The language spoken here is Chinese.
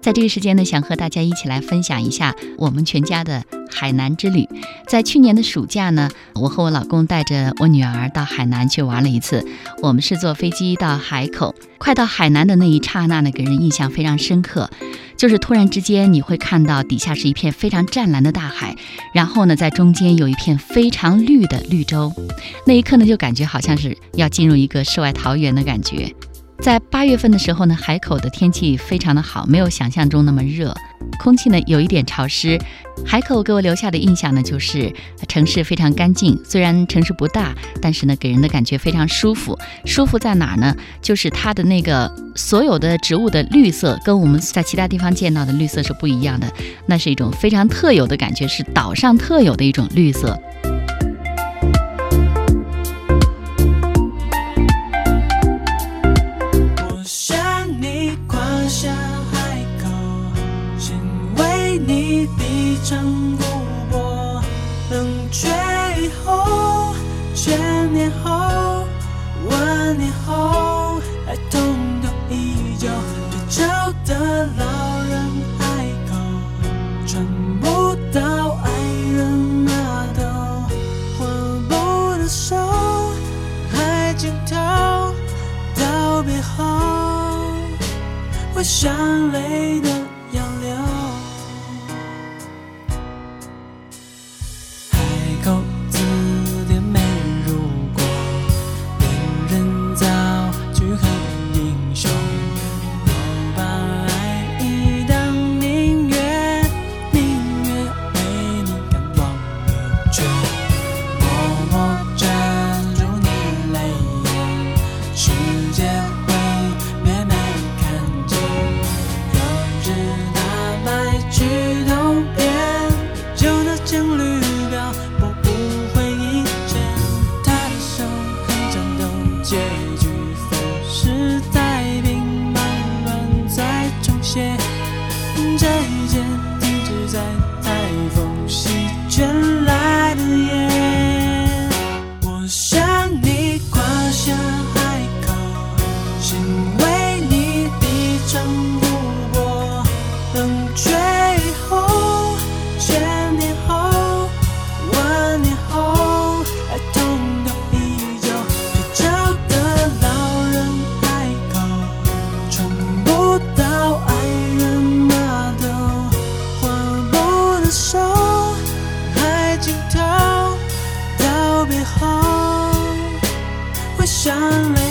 在这个时间呢，想和大家一起来分享一下我们全家的海南之旅。在去年的暑假呢，我和我老公带着我女儿到海南去玩了一次。我们是坐飞机到海口，快到海南的那一刹那呢，给人印象非常深刻。就是突然之间，你会看到底下是一片非常湛蓝的大海，然后呢，在中间有一片非常绿的绿洲。那一刻呢，就感觉好像是要进入一个世外桃源的感觉。在八月份的时候呢，海口的天气非常的好，没有想象中那么热，空气呢有一点潮湿。海口给我留下的印象呢，就是城市非常干净。虽然城市不大，但是呢，给人的感觉非常舒服。舒服在哪儿呢？就是它的那个所有的植物的绿色，跟我们在其他地方见到的绿色是不一样的。那是一种非常特有的感觉，是岛上特有的一种绿色。成不过，冷却以后，千年后，万年后，爱痛都依旧。对角的老人海口，传不到爱人那头，握不的手，海尽头，道别后，会想泪的。结局分是败冰冷乱在重写这一切停止在台风上了